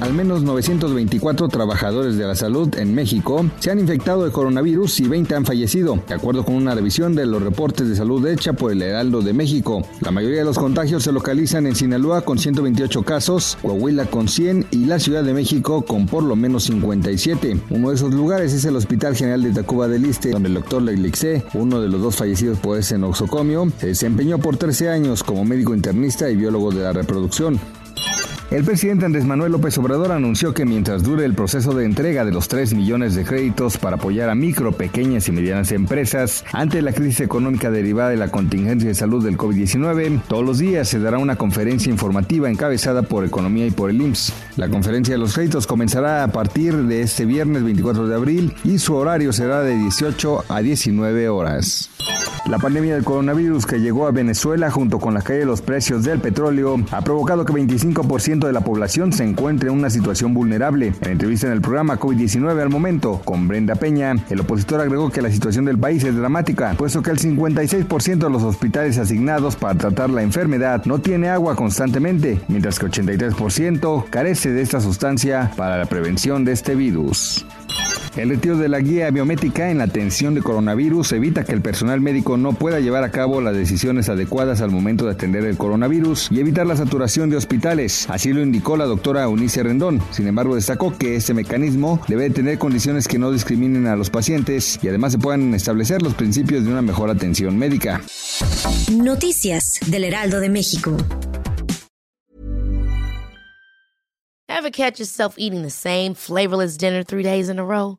Al menos 924 trabajadores de la salud en México se han infectado de coronavirus y 20 han fallecido, de acuerdo con una revisión de los reportes de salud hecha por el Heraldo de México. La mayoría de los contagios se localizan en Sinaloa con 128 casos, Coahuila con 100 y la Ciudad de México con por lo menos 57. Uno de esos lugares es el Hospital General de Tacuba del Liste, donde el doctor Leglixe, uno de los dos fallecidos por ese noxocomio, se desempeñó por 13 años como médico internista y biólogo de la reproducción. El presidente Andrés Manuel López Obrador anunció que mientras dure el proceso de entrega de los 3 millones de créditos para apoyar a micro, pequeñas y medianas empresas ante la crisis económica derivada de la contingencia de salud del COVID-19, todos los días se dará una conferencia informativa encabezada por Economía y por el IMSS. La conferencia de los créditos comenzará a partir de este viernes 24 de abril y su horario será de 18 a 19 horas. La pandemia del coronavirus que llegó a Venezuela junto con la caída de los precios del petróleo ha provocado que 25% de la población se encuentre en una situación vulnerable. En entrevista en el programa COVID-19 al momento con Brenda Peña, el opositor agregó que la situación del país es dramática, puesto que el 56% de los hospitales asignados para tratar la enfermedad no tiene agua constantemente, mientras que 83% carece de esta sustancia para la prevención de este virus. El retiro de la guía biométrica en la atención de coronavirus evita que el personal médico no pueda llevar a cabo las decisiones adecuadas al momento de atender el coronavirus y evitar la saturación de hospitales. Así lo indicó la doctora Unice Rendón. Sin embargo, destacó que este mecanismo debe tener condiciones que no discriminen a los pacientes y además se puedan establecer los principios de una mejor atención médica. Noticias del Heraldo de México. Ever catch yourself eating the same flavorless dinner three days in a row?